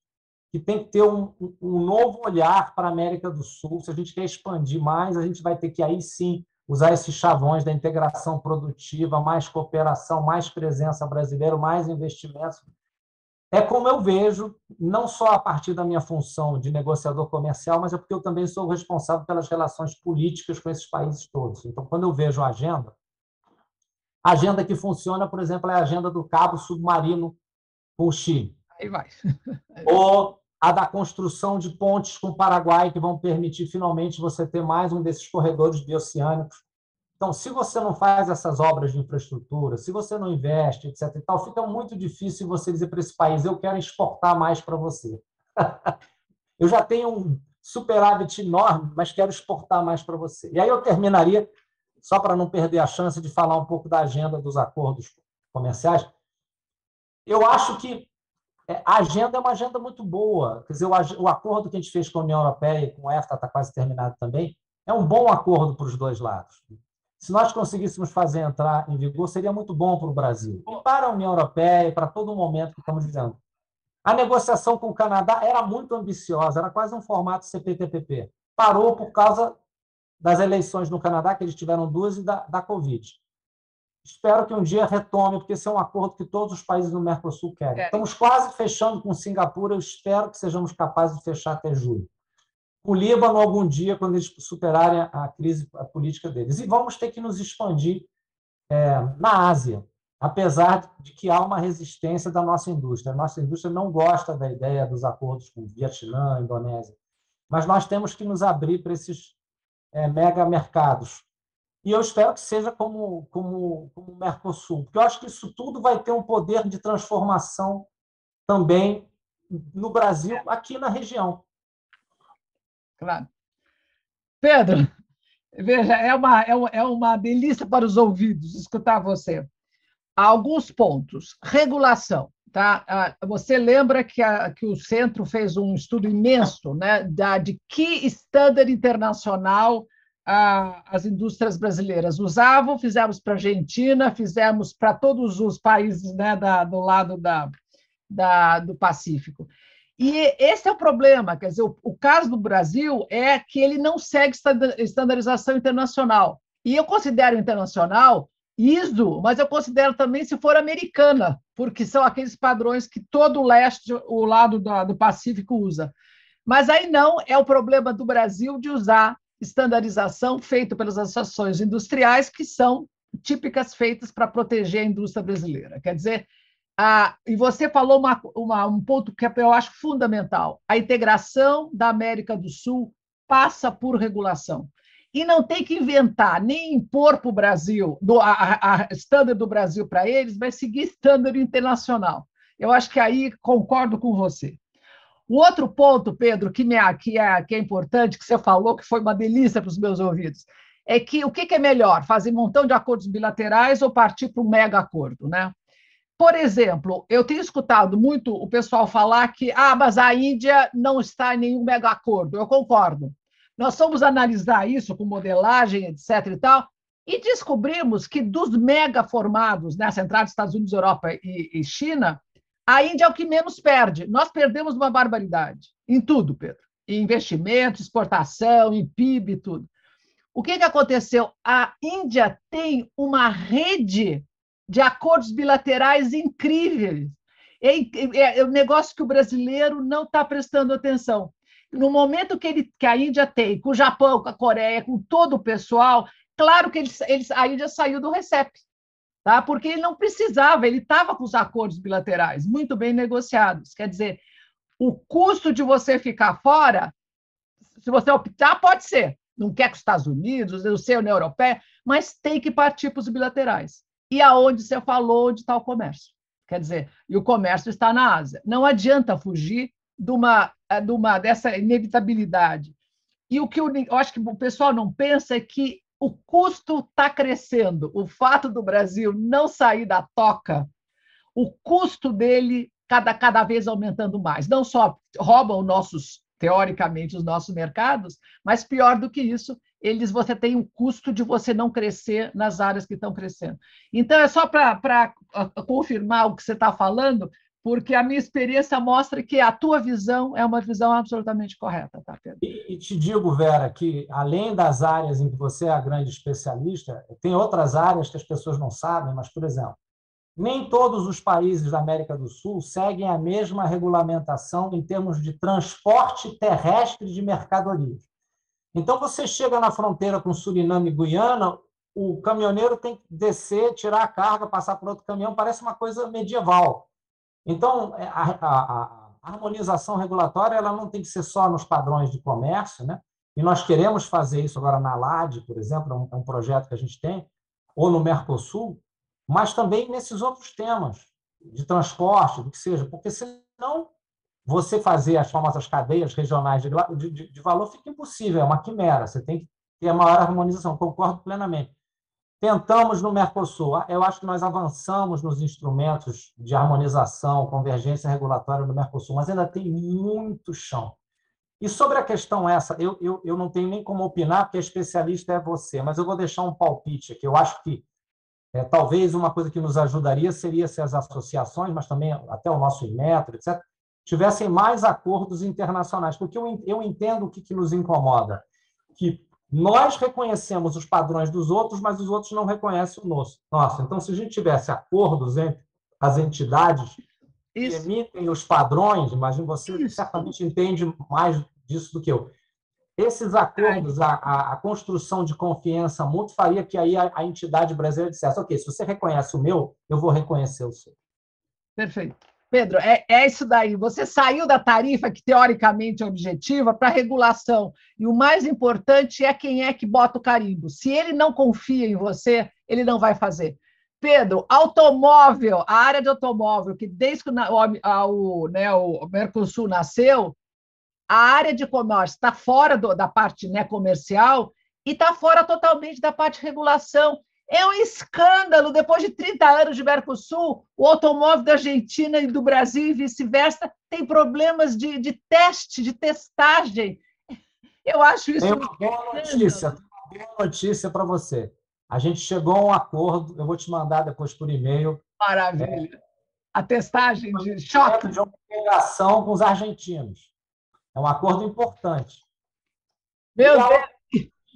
que tem que ter um, um novo olhar para a América do Sul. Se a gente quer expandir mais, a gente vai ter que aí sim usar esses chavões da integração produtiva, mais cooperação, mais presença brasileira, mais investimentos é como eu vejo, não só a partir da minha função de negociador comercial, mas é porque eu também sou responsável pelas relações políticas com esses países todos. Então, quando eu vejo a agenda, a agenda que funciona, por exemplo, é a agenda do cabo submarino com o Chile. Aí vai. Ou a da construção de pontes com o Paraguai, que vão permitir finalmente você ter mais um desses corredores bioceânicos então, se você não faz essas obras de infraestrutura, se você não investe, etc. E tal, fica muito difícil você dizer para esse país: eu quero exportar mais para você. eu já tenho um superávit enorme, mas quero exportar mais para você. E aí eu terminaria, só para não perder a chance de falar um pouco da agenda dos acordos comerciais. Eu acho que é, a agenda é uma agenda muito boa. Quer dizer, o acordo que a gente fez com a União Europeia e com a EFTA está quase terminado também, é um bom acordo para os dois lados se nós conseguíssemos fazer entrar em vigor, seria muito bom para o Brasil, e para a União Europeia, e para todo o momento que estamos vivendo. A negociação com o Canadá era muito ambiciosa, era quase um formato CPTPP. Parou por causa das eleições no Canadá, que eles tiveram duas, e da, da Covid. Espero que um dia retome, porque esse é um acordo que todos os países do Mercosul querem. Estamos quase fechando com Singapura, eu espero que sejamos capazes de fechar até julho o Líbano algum dia, quando eles superarem a crise política deles. E vamos ter que nos expandir é, na Ásia, apesar de que há uma resistência da nossa indústria. A nossa indústria não gosta da ideia dos acordos com Vietnã, Indonésia, mas nós temos que nos abrir para esses é, mega mercados. E eu espero que seja como, como, como o Mercosul, porque eu acho que isso tudo vai ter um poder de transformação também no Brasil, aqui na região. Claro. Pedro, Veja, é uma, é, uma, é uma delícia para os ouvidos escutar você. Alguns pontos. Regulação. Tá? Ah, você lembra que, a, que o centro fez um estudo imenso né, da, de que standard internacional a, as indústrias brasileiras usavam, fizemos para a Argentina, fizemos para todos os países né, da, do lado da, da, do Pacífico. E esse é o problema, quer dizer, o, o caso do Brasil é que ele não segue estandarização internacional. E eu considero internacional ISO, mas eu considero também se for americana, porque são aqueles padrões que todo o leste, o lado do, do Pacífico usa. Mas aí não é o problema do Brasil de usar estandarização feita pelas associações industriais, que são típicas feitas para proteger a indústria brasileira. Quer dizer, a, e você falou uma, uma, um ponto que eu acho fundamental: a integração da América do Sul passa por regulação. E não tem que inventar, nem impor para o Brasil, do, a, a standard do Brasil para eles, vai seguir standard internacional. Eu acho que aí concordo com você. O outro ponto, Pedro, que, me, que, é, que é importante, que você falou, que foi uma delícia para os meus ouvidos, é que o que, que é melhor, fazer um montão de acordos bilaterais ou partir para um mega acordo, né? Por exemplo, eu tenho escutado muito o pessoal falar que ah, mas a Índia não está em nenhum mega acordo. Eu concordo. Nós fomos analisar isso com modelagem, etc. e tal, e descobrimos que dos mega formados nessa entrada dos Estados Unidos, Europa e, e China, a Índia é o que menos perde. Nós perdemos uma barbaridade em tudo, Pedro. Em investimento, exportação, em PIB, tudo. O que, que aconteceu? A Índia tem uma rede de acordos bilaterais incríveis. É, é, um negócio que o brasileiro não está prestando atenção. No momento que, ele, que a Índia tem, com o Japão, com a Coreia, com todo o pessoal, claro que eles, eles, a Índia saiu do RECEP tá? porque ele não precisava, ele estava com os acordos bilaterais muito bem negociados. Quer dizer, o custo de você ficar fora, se você optar, pode ser. Não quer que os Estados Unidos, não sei, União Europeia, mas tem que partir para os bilaterais. E aonde você falou está o comércio? Quer dizer, e o comércio está na Ásia. Não adianta fugir de uma, de uma dessa inevitabilidade. E o que eu, eu acho que o pessoal não pensa é que o custo está crescendo. O fato do Brasil não sair da toca, o custo dele cada, cada vez aumentando mais. Não só roubam nossos, teoricamente, os nossos mercados, mas pior do que isso, eles você tem um custo de você não crescer nas áreas que estão crescendo. Então, é só para confirmar o que você está falando, porque a minha experiência mostra que a tua visão é uma visão absolutamente correta, tá, Pedro? E, e, te digo, Vera, que além das áreas em que você é a grande especialista, tem outras áreas que as pessoas não sabem, mas, por exemplo, nem todos os países da América do Sul seguem a mesma regulamentação em termos de transporte terrestre de mercadorias. Então, você chega na fronteira com Suriname e Guiana, o caminhoneiro tem que descer, tirar a carga, passar por outro caminhão, parece uma coisa medieval. Então, é, a, a, a, harmonização regulatória ela não tem que ser só nos padrões de comércio, né? e nós queremos fazer isso agora na LAD, por exemplo, é um, é um projeto que a gente tem, ou no Mercosul, mas também nesses outros temas de transporte, do que seja, porque senão você fazer as famosas cadeias regionais de, de, de valor fica impossível, é uma quimera, você tem que ter a maior harmonização, concordo plenamente. Tentamos no Mercosul. Eu acho que nós avançamos nos instrumentos de harmonização, convergência regulatória no Mercosul, mas ainda tem muito chão. E sobre a questão essa, eu, eu, eu não tenho nem como opinar, porque especialista é você, mas eu vou deixar um palpite aqui. Eu acho que é, talvez uma coisa que nos ajudaria seria se as associações, mas também até o nosso Inmetro, etc., tivessem mais acordos internacionais, porque eu, eu entendo o que, que nos incomoda, que nós reconhecemos os padrões dos outros, mas os outros não reconhecem o nosso. Nossa, então, se a gente tivesse acordos entre as entidades Isso. que emitem os padrões, imagino você Isso. certamente entende mais disso do que eu. Esses acordos, a, a, a construção de confiança mútua, faria que aí a, a entidade brasileira dissesse: ok, se você reconhece o meu, eu vou reconhecer o seu. Perfeito. Pedro, é, é isso daí. Você saiu da tarifa, que teoricamente é objetiva, para regulação. E o mais importante é quem é que bota o carimbo. Se ele não confia em você, ele não vai fazer. Pedro, automóvel, a área de automóvel, que desde que o, né, o Mercosul nasceu, a área de comércio está fora do, da parte né, comercial e está fora totalmente da parte de regulação. É um escândalo, depois de 30 anos de Mercosul, o automóvel da Argentina e do Brasil e vice-versa tem problemas de, de teste, de testagem. Eu acho isso. Tem uma boa notícia, uma boa notícia para você. A gente chegou a um acordo, eu vou te mandar depois por e-mail. Maravilha. É, a testagem de choque. De uma integração com os argentinos. É um acordo importante. Meu Deus!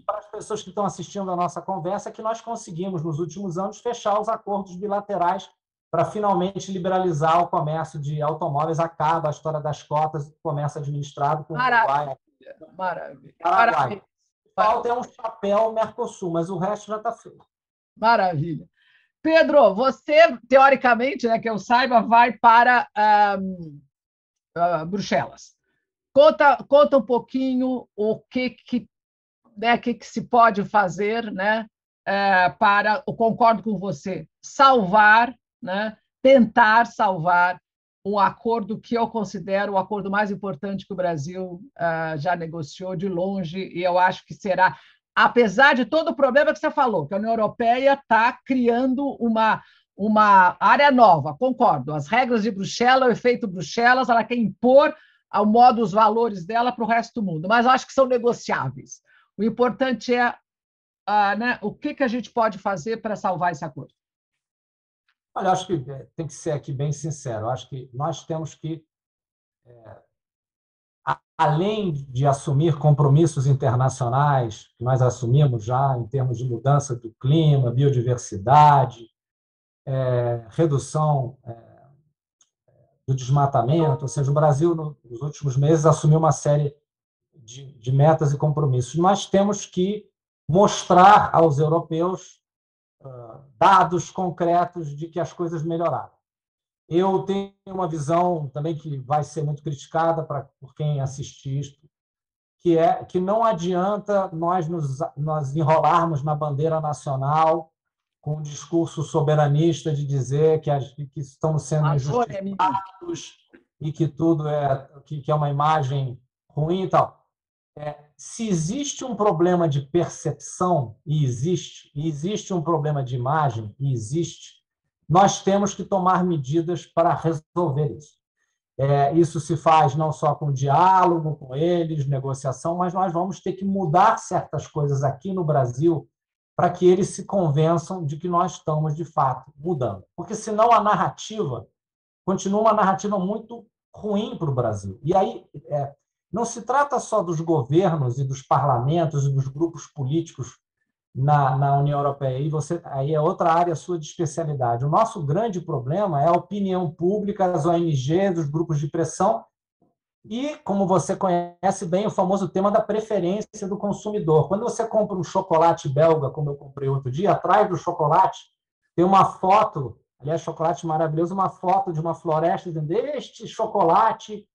Para as pessoas que estão assistindo a nossa conversa, que nós conseguimos, nos últimos anos, fechar os acordos bilaterais para finalmente liberalizar o comércio de automóveis. Acaba a história das cotas, comércio administrado com Maravilha. o Uruguai. Maravilha. Maravilha. Falta é um chapéu Mercosul, mas o resto já está feito. Maravilha. Pedro, você, teoricamente, né, que eu saiba, vai para um, uh, Bruxelas. Conta, conta um pouquinho o que, que, né, que, que se pode fazer né, é, para, eu concordo com você, salvar, né, tentar salvar um acordo que eu considero o acordo mais importante que o Brasil uh, já negociou de longe, e eu acho que será, apesar de todo o problema que você falou, que a União Europeia está criando uma, uma área nova, concordo. As regras de Bruxelas, o efeito Bruxelas, ela quer impor ao modo os valores dela para o resto do mundo, mas acho que são negociáveis. O importante é uh, né, o que, que a gente pode fazer para salvar esse acordo. Olha, acho que é, tem que ser aqui bem sincero. Acho que nós temos que, é, além de assumir compromissos internacionais, que nós assumimos já em termos de mudança do clima, biodiversidade, é, redução é, do desmatamento, ou seja, o Brasil, nos últimos meses, assumiu uma série de, de metas e compromissos. Nós temos que mostrar aos europeus dados concretos de que as coisas melhoraram. Eu tenho uma visão também que vai ser muito criticada para, por quem assistir isto, que é que não adianta nós nos nós enrolarmos na bandeira nacional com um discurso soberanista de dizer que, as, que estamos sendo é injustiçados e que tudo é que, que é uma imagem ruim e tal. É, se existe um problema de percepção, e existe, e existe um problema de imagem, e existe, nós temos que tomar medidas para resolver isso. É, isso se faz não só com diálogo com eles, negociação, mas nós vamos ter que mudar certas coisas aqui no Brasil para que eles se convençam de que nós estamos, de fato, mudando. Porque senão a narrativa continua uma narrativa muito ruim para o Brasil. E aí, é, não se trata só dos governos e dos parlamentos e dos grupos políticos na, na União Europeia. E você, aí é outra área sua de especialidade. O nosso grande problema é a opinião pública, as ONGs, os grupos de pressão e, como você conhece bem, o famoso tema da preferência do consumidor. Quando você compra um chocolate belga, como eu comprei outro dia, atrás do chocolate tem uma foto, aliás, chocolate maravilhoso, uma foto de uma floresta dizendo: Este chocolate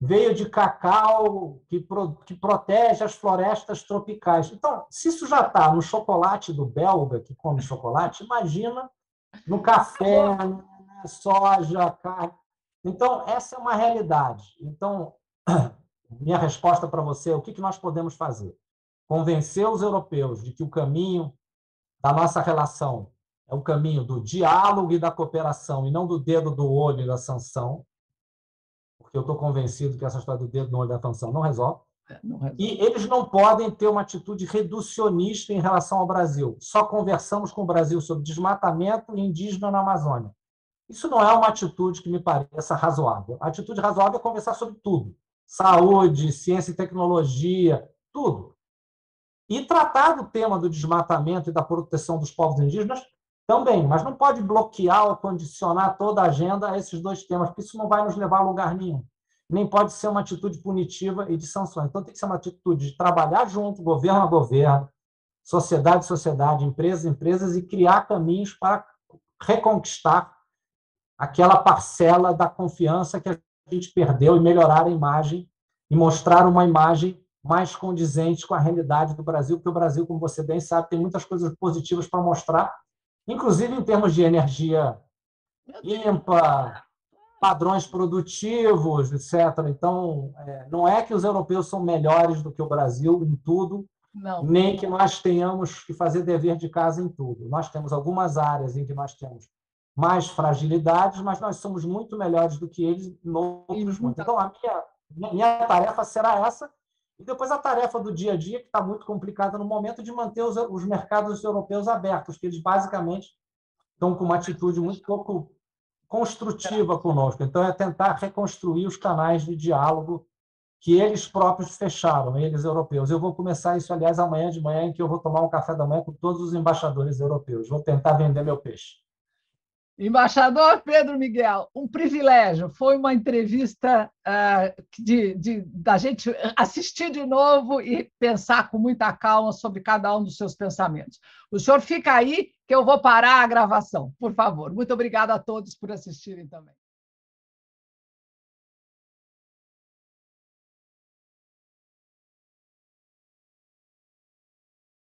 veio de cacau que, pro, que protege as florestas tropicais. Então, se isso já está no chocolate do belga, que come chocolate, imagina no café, na soja, carne. Então, essa é uma realidade. Então, minha resposta para você é o que, nós podemos fazer? Convencer os europeus de que o caminho da nossa relação é o caminho do diálogo e da cooperação, e não do dedo do olho e da sanção porque eu estou convencido que essa história do dedo no olho da sanção não resolve. É, não resolve. E eles não podem ter uma atitude reducionista em relação ao Brasil. Só conversamos com o Brasil sobre desmatamento indígena na Amazônia. Isso não é uma atitude que me pareça razoável. A atitude razoável é conversar sobre tudo: saúde, ciência e tecnologia, tudo. E tratar do tema do desmatamento e da proteção dos povos indígenas também, mas não pode bloquear ou condicionar toda a agenda a esses dois temas, porque isso não vai nos levar a lugar nenhum. Nem pode ser uma atitude punitiva e de sanções. Então, tem que ser uma atitude de trabalhar junto, governo a governo, sociedade a sociedade, empresas a empresas, e criar caminhos para reconquistar aquela parcela da confiança que a gente perdeu e melhorar a imagem e mostrar uma imagem mais condizente com a realidade do Brasil, porque o Brasil, como você bem sabe, tem muitas coisas positivas para mostrar, inclusive em termos de energia limpa, padrões produtivos, etc. Então, é, não é que os europeus são melhores do que o Brasil em tudo, Não. nem que nós tenhamos que fazer dever de casa em tudo. Nós temos algumas áreas em que nós temos mais fragilidades, mas nós somos muito melhores do que eles em outros pontos. Então, a minha, minha tarefa será essa, e depois a tarefa do dia a dia, que está muito complicada no momento, de manter os, os mercados europeus abertos, que eles basicamente estão com uma atitude muito pouco construtiva conosco. Então, é tentar reconstruir os canais de diálogo que eles próprios fecharam, eles europeus. Eu vou começar isso, aliás, amanhã de manhã, em que eu vou tomar um café da manhã com todos os embaixadores europeus. Vou tentar vender meu peixe. Embaixador Pedro Miguel, um privilégio. Foi uma entrevista uh, de, de, da gente assistir de novo e pensar com muita calma sobre cada um dos seus pensamentos. O senhor fica aí, que eu vou parar a gravação, por favor. Muito obrigada a todos por assistirem também.